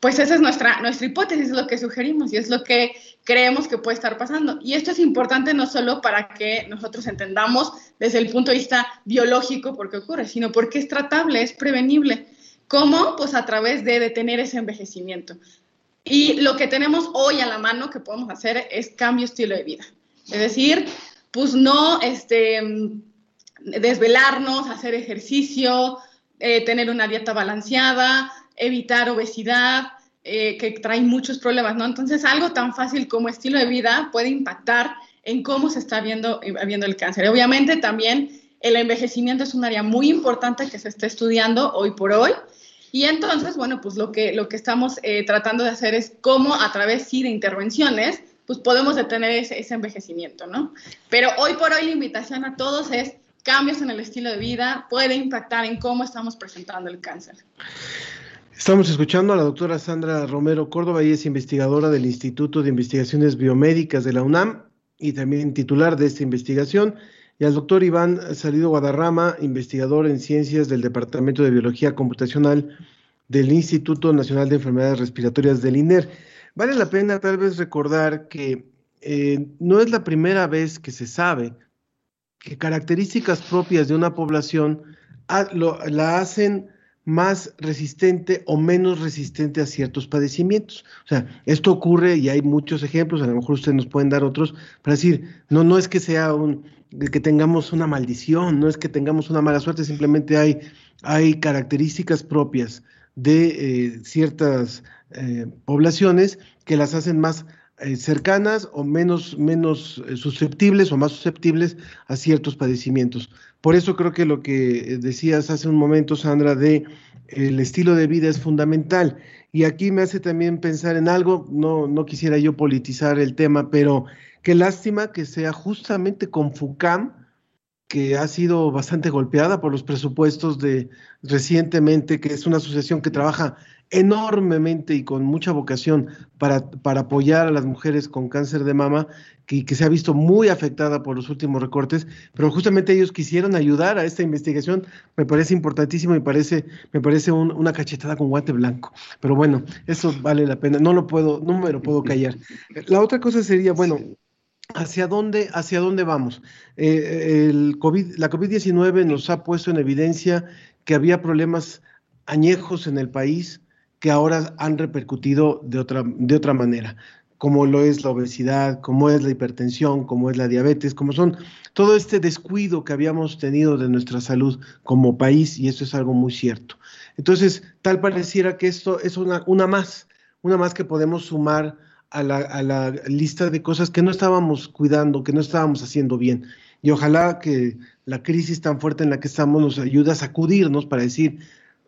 pues esa es nuestra, nuestra hipótesis, es lo que sugerimos y es lo que creemos que puede estar pasando. Y esto es importante no solo para que nosotros entendamos desde el punto de vista biológico por qué ocurre, sino porque es tratable, es prevenible. ¿Cómo? Pues a través de detener ese envejecimiento. Y lo que tenemos hoy a la mano que podemos hacer es cambio estilo de vida. Es decir, pues no este, desvelarnos, hacer ejercicio, eh, tener una dieta balanceada, evitar obesidad, eh, que trae muchos problemas, ¿no? Entonces, algo tan fácil como estilo de vida puede impactar en cómo se está viendo, viendo el cáncer. Obviamente, también el envejecimiento es un área muy importante que se está estudiando hoy por hoy. Y entonces, bueno, pues lo que, lo que estamos eh, tratando de hacer es cómo a través, sí, de intervenciones, pues podemos detener ese, ese envejecimiento, ¿no? Pero hoy por hoy la invitación a todos es cambios en el estilo de vida, puede impactar en cómo estamos presentando el cáncer.
Estamos escuchando a la doctora Sandra Romero Córdoba, y es investigadora del Instituto de Investigaciones Biomédicas de la UNAM y también titular de esta investigación, y al doctor Iván Salido Guadarrama, investigador en ciencias del Departamento de Biología Computacional del Instituto Nacional de Enfermedades Respiratorias del INER. Vale la pena tal vez recordar que eh, no es la primera vez que se sabe que características propias de una población la hacen más resistente o menos resistente a ciertos padecimientos. O sea, esto ocurre y hay muchos ejemplos, a lo mejor ustedes nos pueden dar otros, para decir, no, no es que sea un, que tengamos una maldición, no es que tengamos una mala suerte, simplemente hay, hay características propias de eh, ciertas eh, poblaciones que las hacen más eh, cercanas o menos, menos susceptibles o más susceptibles a ciertos padecimientos. Por eso creo que lo que decías hace un momento, Sandra, de el estilo de vida es fundamental. Y aquí me hace también pensar en algo, no, no quisiera yo politizar el tema, pero qué lástima que sea justamente con FUCAM, que ha sido bastante golpeada por los presupuestos de recientemente, que es una asociación que trabaja enormemente y con mucha vocación para, para apoyar a las mujeres con cáncer de mama, que, que, se ha visto muy afectada por los últimos recortes, pero justamente ellos quisieron ayudar a esta investigación, me parece importantísimo y parece, me parece una cachetada con guante blanco. Pero bueno, eso vale la pena, no lo puedo, no me lo puedo callar. La otra cosa sería, bueno, ¿Hacia dónde, hacia dónde vamos? Eh, COVID, la COVID-19 nos ha puesto en evidencia que había problemas añejos en el país, que ahora han repercutido de otra, de otra manera, como lo es la obesidad, como es la hipertensión, como es la diabetes, como son todo este descuido que habíamos tenido de nuestra salud como país, y eso es algo muy cierto. Entonces, tal pareciera que esto es una más, una más que podemos sumar a la, a la lista de cosas que no estábamos cuidando, que no estábamos haciendo bien. Y ojalá que la crisis tan fuerte en la que estamos nos ayude a sacudirnos para decir,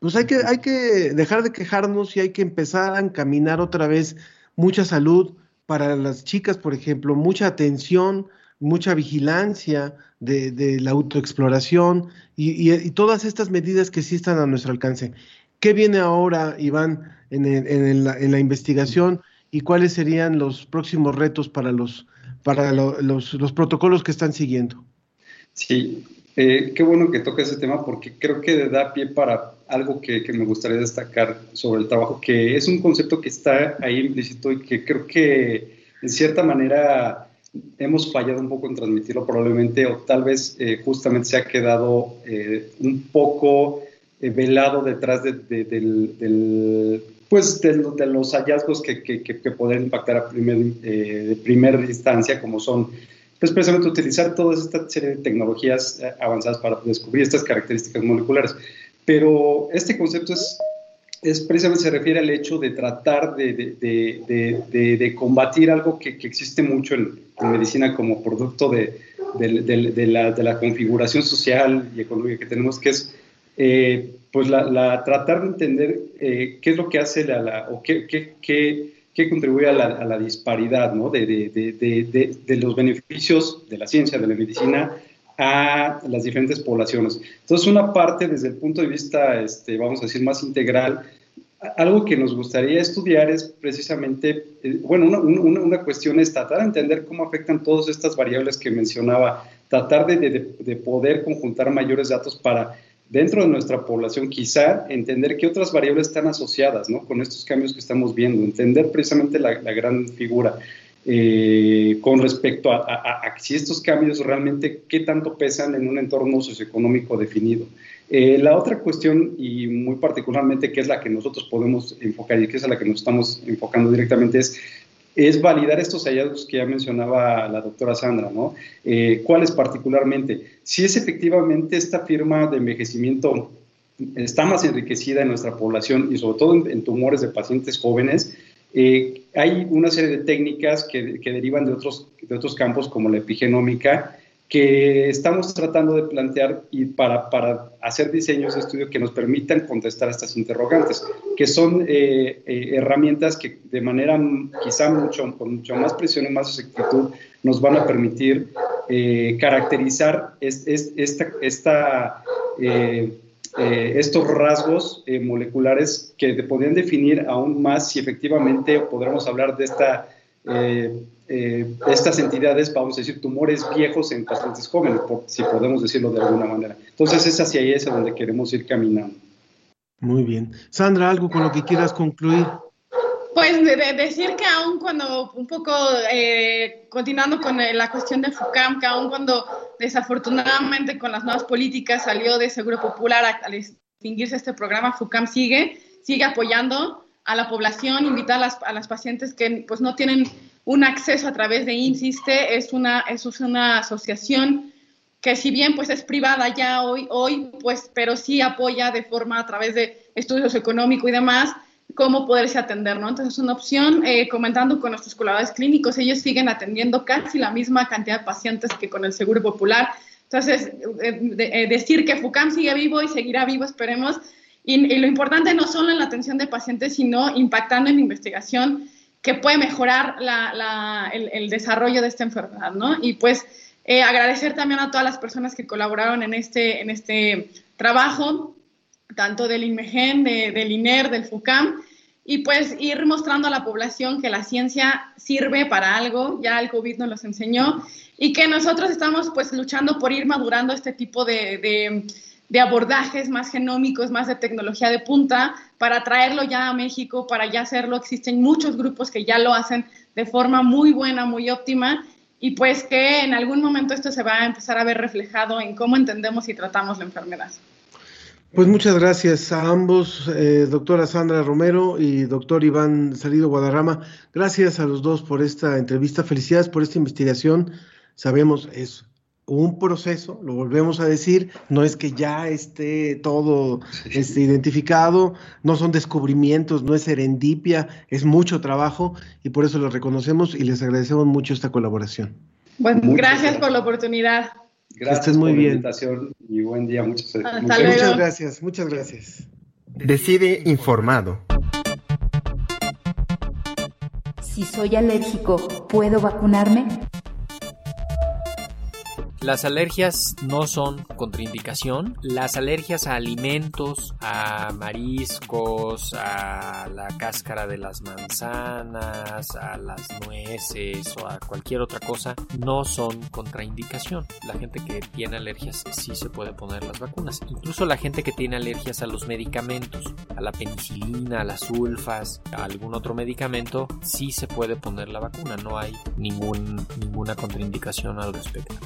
pues hay que, hay que dejar de quejarnos y hay que empezar a encaminar otra vez mucha salud para las chicas, por ejemplo, mucha atención, mucha vigilancia de, la autoexploración y, todas estas medidas que sí están a nuestro alcance. ¿Qué viene ahora, Iván, en, la, investigación y cuáles serían los próximos retos para los, para los, los protocolos que están siguiendo?
Sí, eh, qué bueno que toca ese tema porque creo que da pie para algo que, me gustaría destacar sobre el trabajo, que es un concepto que está ahí implícito y que creo que en cierta manera hemos fallado un poco en transmitirlo probablemente o tal vez eh, justamente se ha quedado eh, un poco velado detrás del, pues de, los hallazgos que, que, que, pueden impactar a primer, de primera instancia, como son pues precisamente utilizar toda esta serie de tecnologías avanzadas para descubrir estas características moleculares. Pero este concepto es es precisamente se refiere al hecho de tratar de, de, de, de combatir algo que, que, existe mucho en, medicina como producto de, la, la, configuración social y económica que tenemos, que es eh, pues la, tratar de entender eh, qué es lo que hace la, o qué, qué, qué, contribuye a la, la disparidad ¿no? de, los beneficios de la ciencia, de la medicina a las diferentes poblaciones. Entonces, una parte desde el punto de vista, este, vamos a decir, más integral, algo que nos gustaría estudiar es precisamente, eh, bueno, una, una, una, cuestión es tratar de entender cómo afectan todas estas variables que mencionaba, tratar de, de, de, poder conjuntar mayores datos para, dentro de nuestra población, quizá entender qué otras variables están asociadas ¿no? con estos cambios que estamos viendo, entender precisamente la, gran figura. Eh, con respecto a, si estos cambios realmente qué tanto pesan en un entorno socioeconómico definido. Eh, la otra cuestión, y muy particularmente, que es la que nosotros podemos enfocar y que es a la que nos estamos enfocando directamente, es, es validar estos hallazgos que ya mencionaba la doctora Sandra, ¿no? Eh, ¿Cuáles particularmente? Si es efectivamente esta firma de envejecimiento está más enriquecida en nuestra población y sobre todo en tumores de pacientes jóvenes, eh, hay una serie de técnicas que, derivan de otros, de otros campos como la epigenómica que estamos tratando de plantear y para, para hacer diseños de estudio que nos permitan contestar estas interrogantes, que son eh, eh, herramientas que de manera quizá mucho, con mucho más presión y más exactitud nos van a permitir caracterizar esta, esta eh, estos rasgos eh, moleculares que podrían definir aún más si efectivamente podremos hablar de esta, eh, estas entidades, vamos a decir, tumores viejos en pacientes jóvenes, si podemos decirlo de alguna manera. Entonces es hacia ahí es a donde queremos ir caminando.
Muy bien. Sandra, ¿algo con lo que quieras concluir?
Pues de, decir que aún cuando, un poco eh, continuando con eh, la cuestión de FUCAM, que aún cuando desafortunadamente con las nuevas políticas salió de Seguro Popular al extinguirse este programa, FUCAM sigue, sigue apoyando a la población, invita a las, a las pacientes que pues no tienen un acceso a través de INSISTE, es una, es una asociación que si bien pues es privada ya hoy, hoy pues, pero sí apoya de forma a través de estudios económicos y demás, cómo poderse atender, ¿no? Entonces, es una opción, eh, comentando con nuestros colaboradores clínicos, ellos siguen atendiendo casi la misma cantidad de pacientes que con el Seguro Popular. Entonces, eh, eh, decir que FUCAM sigue vivo y seguirá vivo, esperemos. Y, lo importante no solo en la atención de pacientes, sino impactando en investigación que puede mejorar el, desarrollo de esta enfermedad, ¿no? Y pues agradecer también a todas las personas que colaboraron en este, en este trabajo tanto del INMEGEN, del INER, del FUCAM, y pues ir mostrando a la población que la ciencia sirve para algo, ya el COVID nos los enseñó, y que nosotros estamos pues luchando por ir madurando este tipo de, de, abordajes más genómicos, más de tecnología de punta, para traerlo ya a México, para ya hacerlo. Existen muchos grupos que ya lo hacen de forma muy buena, muy óptima, y pues que en algún momento esto se va a empezar a ver reflejado en cómo entendemos y tratamos la enfermedad.
Pues muchas gracias a ambos, eh, doctora Sandra Romero y doctor Iván Salido Guadarrama. Gracias a los dos por esta entrevista. Felicidades por esta investigación. Sabemos, es un proceso, lo volvemos a decir, no es que ya esté todo este, identificado, no son descubrimientos, no es serendipia, es mucho trabajo y por eso lo reconocemos y les agradecemos mucho esta colaboración.
Bueno, gracias por la oportunidad.
Gracias muy por bien. la invitación y buen día. Muchas,
muchas gracias, muchas gracias.
Decide informado.
Si soy alérgico, ¿puedo vacunarme?
Las alergias no son contraindicación. Las alergias a alimentos, a mariscos, a la cáscara de las manzanas, a las nueces o a cualquier otra cosa no son contraindicación. La gente que tiene alergias sí se puede poner las vacunas. Incluso la gente que tiene alergias a los medicamentos, a la penicilina, a las sulfas, a algún otro medicamento, sí se puede poner la vacuna. No hay ningún, ninguna contraindicación al respecto.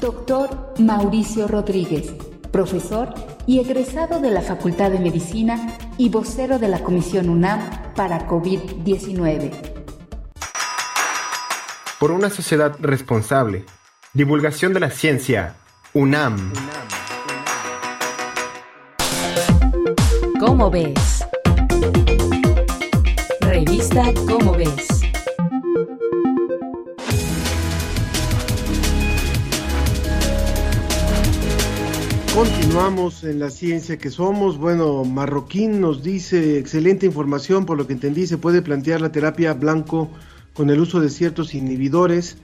Doctor Mauricio Rodríguez, profesor y egresado de la Facultad de Medicina y vocero de la Comisión UNAM para COVID-19.
Por una sociedad responsable. Divulgación de la ciencia. UNAM.
¿Cómo ves? Revista ¿Cómo ves?
Continuamos en la ciencia que somos. Bueno, Marroquín nos dice, excelente información, por lo que entendí, se puede plantear la terapia blanco con el uso de ciertos inhibidores,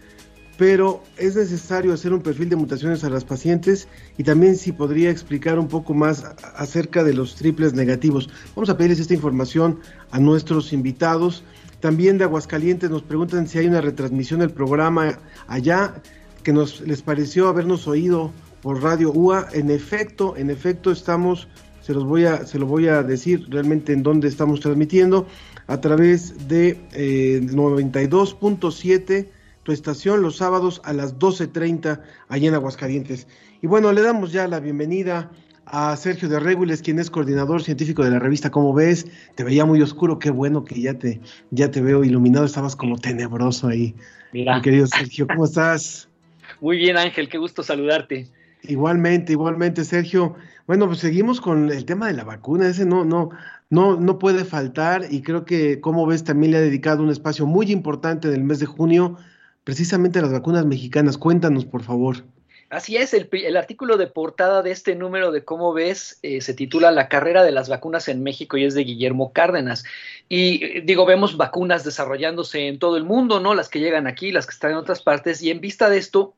pero es necesario hacer un perfil de mutaciones a las pacientes y también si podría explicar un poco más acerca de los triples negativos. Vamos a pedirles esta información a nuestros invitados. También de Aguascalientes nos preguntan si hay una retransmisión del programa allá, que nos les pareció habernos oído por Radio UA. En efecto, en efecto estamos, se los voy a, se lo voy a decir realmente en dónde estamos transmitiendo, a través de eh, 92.7, tu estación, los sábados a las 12.30, allá en Aguascalientes. Y bueno, le damos ya la bienvenida a Sergio de Regules, quien es coordinador científico de la revista Como ves, te veía muy oscuro, qué bueno que ya te, ya te veo iluminado, estabas como tenebroso ahí. Mira. Mi querido Sergio, ¿cómo estás?
Muy bien, Ángel, qué gusto saludarte.
Igualmente, igualmente, Sergio. Bueno, pues seguimos con el tema de la vacuna. Ese no, no, no, no puede faltar y creo que, como ves, también le ha dedicado un espacio muy importante del mes de junio, precisamente a las vacunas mexicanas. Cuéntanos, por favor.
Así es, el, el, artículo de portada de este número de cómo ves eh, se titula La carrera de las vacunas en México y es de Guillermo Cárdenas. Y eh, digo, vemos vacunas desarrollándose en todo el mundo, ¿no? Las que llegan aquí, las que están en otras partes. Y en vista de esto,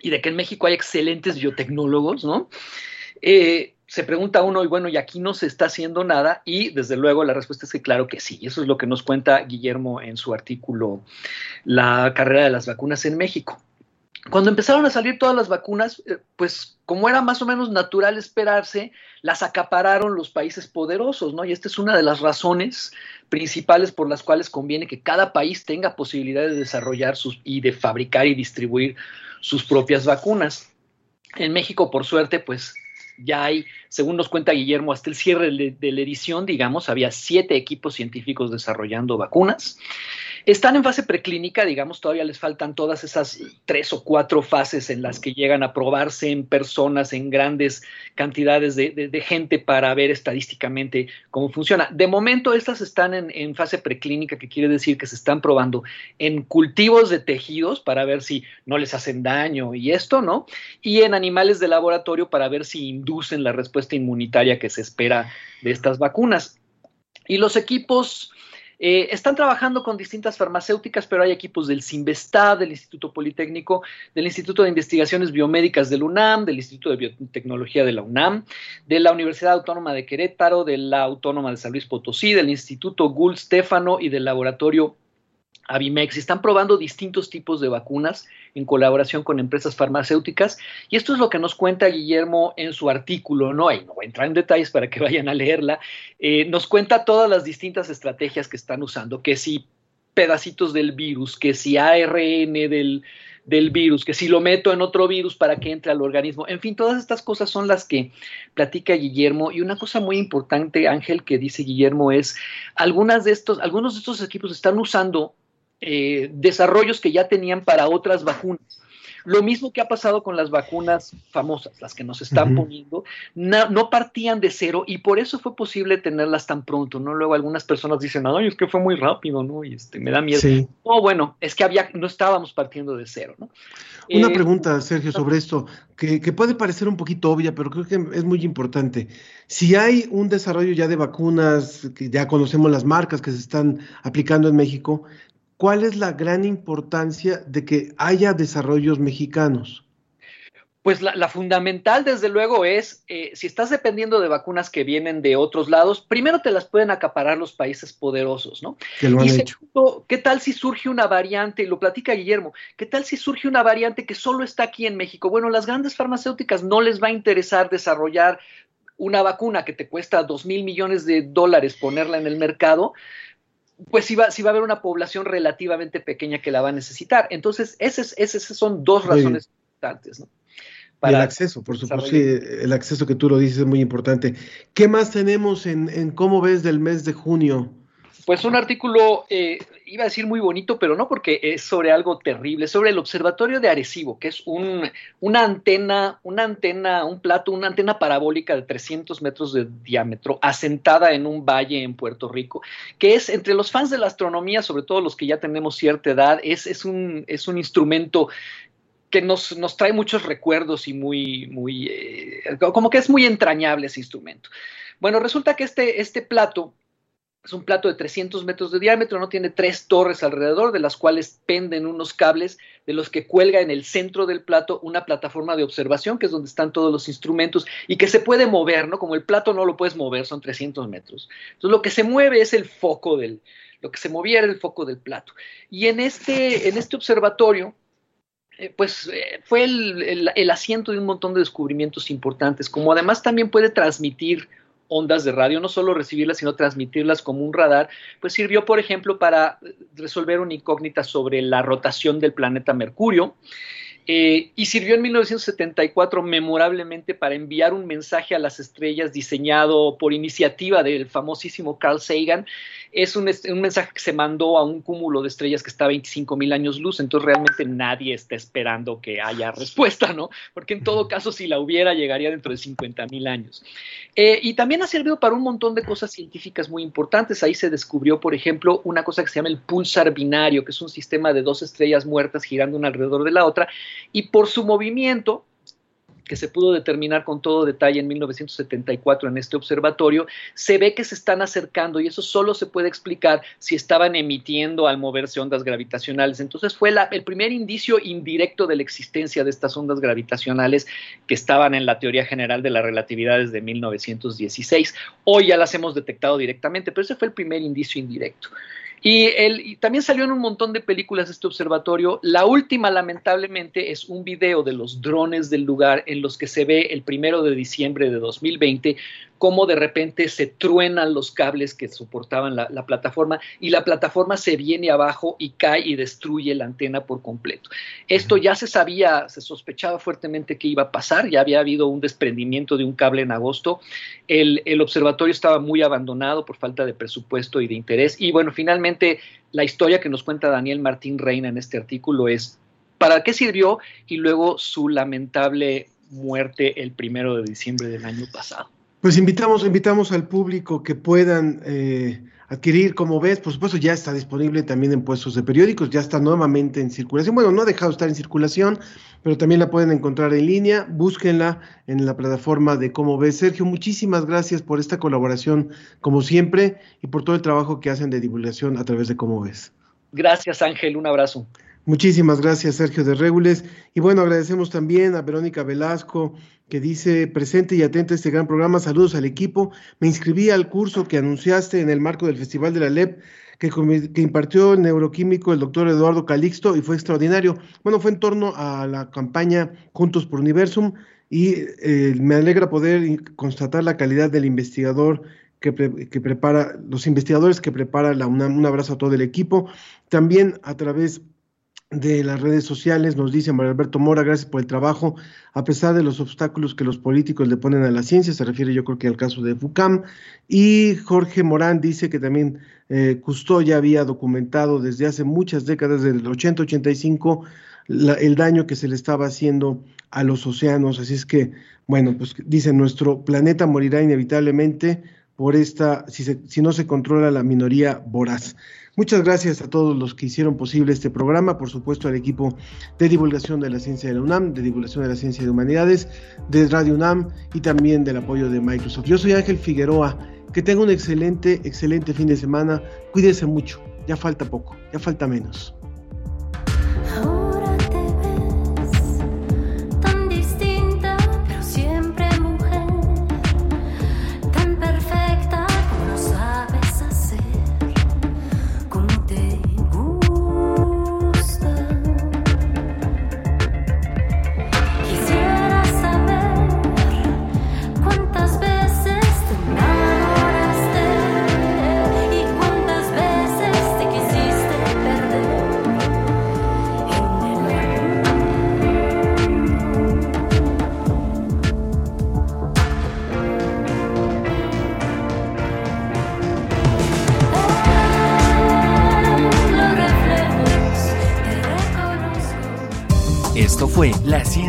y de que en México hay excelentes biotecnólogos, ¿no? Eh, se pregunta uno, y bueno, y aquí no se está haciendo nada, y desde luego la respuesta es que claro que sí, eso es lo que nos cuenta Guillermo en su artículo La carrera de las vacunas en México. Cuando empezaron a salir todas las vacunas, eh, pues como era más o menos natural esperarse, las acapararon los países poderosos, ¿no? Y esta es una de las razones principales por las cuales conviene que cada país tenga posibilidades de desarrollar sus, y de fabricar y distribuir sus propias vacunas. En México, por suerte, pues ya hay, según nos cuenta Guillermo, hasta el cierre de la edición, digamos, había siete equipos científicos desarrollando vacunas. Están en fase preclínica, digamos, todavía les faltan todas esas tres o cuatro fases en las que llegan a probarse en personas, en grandes cantidades de, gente para ver estadísticamente cómo funciona. De momento, estas están en, fase preclínica, que quiere decir que se están probando en cultivos de tejidos para ver si no les hacen daño y esto, ¿no? Y en animales de laboratorio para ver si inducen la respuesta inmunitaria que se espera de estas vacunas. Y los equipos eh, están trabajando con distintas farmacéuticas, pero hay equipos del CIMBESTAD, del Instituto Politécnico, del Instituto de Investigaciones Biomédicas del UNAM, del Instituto de Biotecnología de la UNAM, de la Universidad Autónoma de Querétaro, de la Autónoma de San Luis Potosí, del Instituto Gul Stefano y del Laboratorio Avimex están probando distintos tipos de vacunas en colaboración con empresas farmacéuticas y esto es lo que nos cuenta Guillermo en su artículo, no, y no voy a entrar en detalles para que vayan a leerla, eh, nos cuenta todas las distintas estrategias que están usando, que si pedacitos del virus, que si ARN del, del virus, que si lo meto en otro virus para que entre al organismo, en fin, todas estas cosas son las que platica Guillermo y una cosa muy importante, Ángel, que dice Guillermo es, algunas de estos, algunos de estos equipos están usando eh, desarrollos que ya tenían para otras vacunas. Lo mismo que ha pasado con las vacunas famosas, las que nos están uh -huh. poniendo, no, no, partían de cero y por eso fue posible tenerlas tan pronto, ¿no? Luego algunas personas dicen, ay, es que fue muy rápido, ¿no? Y este, me da miedo. Sí. No, bueno, es que había, no estábamos partiendo de cero, ¿no?
Una eh, pregunta, Sergio, sobre esto, que, que, puede parecer un poquito obvia, pero creo que es muy importante. Si hay un desarrollo ya de vacunas, que ya conocemos las marcas que se están aplicando en México, ¿cuál es la gran importancia de que haya desarrollos mexicanos?
Pues la, la fundamental, desde luego, es eh, si estás dependiendo de vacunas que vienen de otros lados, primero te las pueden acaparar los países poderosos, ¿no?
Que lo han
y
hecho.
segundo, ¿qué tal si surge una variante? Y lo platica Guillermo, ¿qué tal si surge una variante que solo está aquí en México? Bueno, las grandes farmacéuticas no les va a interesar desarrollar una vacuna que te cuesta dos mil millones de dólares ponerla en el mercado, pues sí va, sí va a haber una población relativamente pequeña que la va a necesitar. Entonces, esas, esas son dos razones sí. importantes, ¿no?
Para el acceso, por supuesto, sí, el acceso que tú lo dices es muy importante. ¿Qué más tenemos en, en cómo ves del mes de junio?
Pues un artículo, eh, iba a decir muy bonito, pero no porque es sobre algo terrible, sobre el Observatorio de Arecibo, que es un, una antena, una antena, un plato, una antena parabólica de 300 metros de diámetro, asentada en un valle en Puerto Rico, que es entre los fans de la astronomía, sobre todo los que ya tenemos cierta edad, es, un, instrumento que nos, nos, trae muchos recuerdos y muy, muy, eh, como que es muy entrañable ese instrumento. Bueno, resulta que este, este plato es un plato de 300 metros de diámetro, no tiene tres torres alrededor, de las cuales penden unos cables, de los que cuelga en el centro del plato una plataforma de observación, que es donde están todos los instrumentos, y que se puede mover, ¿no? Como el plato no lo puedes mover, son 300 metros. Entonces lo que se mueve es el foco del, lo que se movía era el foco del plato. Y en este, en este observatorio, eh, pues eh, fue el, el asiento de un montón de descubrimientos importantes, como además también puede transmitir ondas de radio, no solo recibirlas, sino transmitirlas como un radar, pues sirvió, por ejemplo, para resolver una incógnita sobre la rotación del planeta Mercurio. Eh, y sirvió en 1974 memorablemente para enviar un mensaje a las estrellas diseñado por iniciativa del famosísimo Carl Sagan es un, mensaje que se mandó a un cúmulo de estrellas que está a 25 mil años luz, entonces realmente nadie está esperando que haya respuesta, ¿no? Porque en todo caso, si la hubiera, llegaría dentro de 50 mil años. Eh, y también ha servido para un montón de cosas científicas muy importantes. Ahí se descubrió, por ejemplo, una cosa que se llama el pulsar binario, que es un sistema de dos estrellas muertas girando una alrededor de la otra, y por su movimiento, que se pudo determinar con todo detalle en 1974 en este observatorio, se ve que se están acercando y eso solo se puede explicar si estaban emitiendo al moverse ondas gravitacionales. Entonces fue el primer indicio indirecto de la existencia de estas ondas gravitacionales que estaban en la teoría general de la relatividad desde 1916. Hoy ya las hemos detectado directamente, pero ese fue el primer indicio indirecto. Y, también salió en un montón de películas este observatorio. La última, lamentablemente, es un video de los drones del lugar en los que se ve el primero de diciembre de 2020 cómo de repente se truenan los cables que soportaban la, plataforma y la plataforma se viene abajo y cae y destruye la antena por completo. Esto ya se sabía, se sospechaba fuertemente que iba a pasar, ya había habido un desprendimiento de un cable en agosto, el, el observatorio estaba muy abandonado por falta de presupuesto y de interés y bueno, finalmente la historia que nos cuenta Daniel Martín Reina en este artículo es para qué sirvió y luego su lamentable muerte el primero de diciembre del año pasado.
Pues invitamos, invitamos al público que puedan eh, adquirir, como ves, por supuesto ya está disponible también en puestos de periódicos, ya está nuevamente en circulación. Bueno, no ha dejado de estar en circulación, pero también la pueden encontrar en línea. Búsquenla en la plataforma de Cómo ves. Sergio, muchísimas gracias por esta colaboración, como siempre, y por todo el trabajo que hacen de divulgación a través de Cómo ves.
Gracias, Ángel. Un abrazo.
Muchísimas gracias, Sergio de Regules. Y bueno, agradecemos también a Verónica Velasco, que dice presente y atenta a este gran programa. Saludos al equipo. Me inscribí al curso que anunciaste en el marco del Festival de la LEP, que, impartió el neuroquímico el doctor Eduardo Calixto y fue extraordinario. Bueno, fue en torno a la campaña Juntos por Universum y eh, me alegra poder constatar la calidad del investigador que, que, prepara, los investigadores que prepara la UNAM. Un abrazo a todo el equipo. También a través las redes sociales, nos dice Mario Alberto Mora, gracias por el trabajo, a pesar de los obstáculos que los políticos le ponen a la ciencia, se refiere yo creo que al caso de FUCAM, y Jorge Morán dice que también eh, ya había documentado desde hace muchas décadas, desde el 80-85, el daño que se le estaba haciendo a los océanos, así es que, bueno, pues dice, nuestro planeta morirá inevitablemente por esta, si, si no se controla la minoría voraz. Muchas gracias a todos los que hicieron posible este programa, por supuesto al equipo de divulgación de la ciencia de la UNAM, de divulgación de la ciencia de humanidades, de Radio UNAM y también del apoyo de Microsoft. Yo soy Ángel Figueroa, que tenga un excelente, excelente fin de semana. Cuídese mucho, ya falta poco, ya falta menos.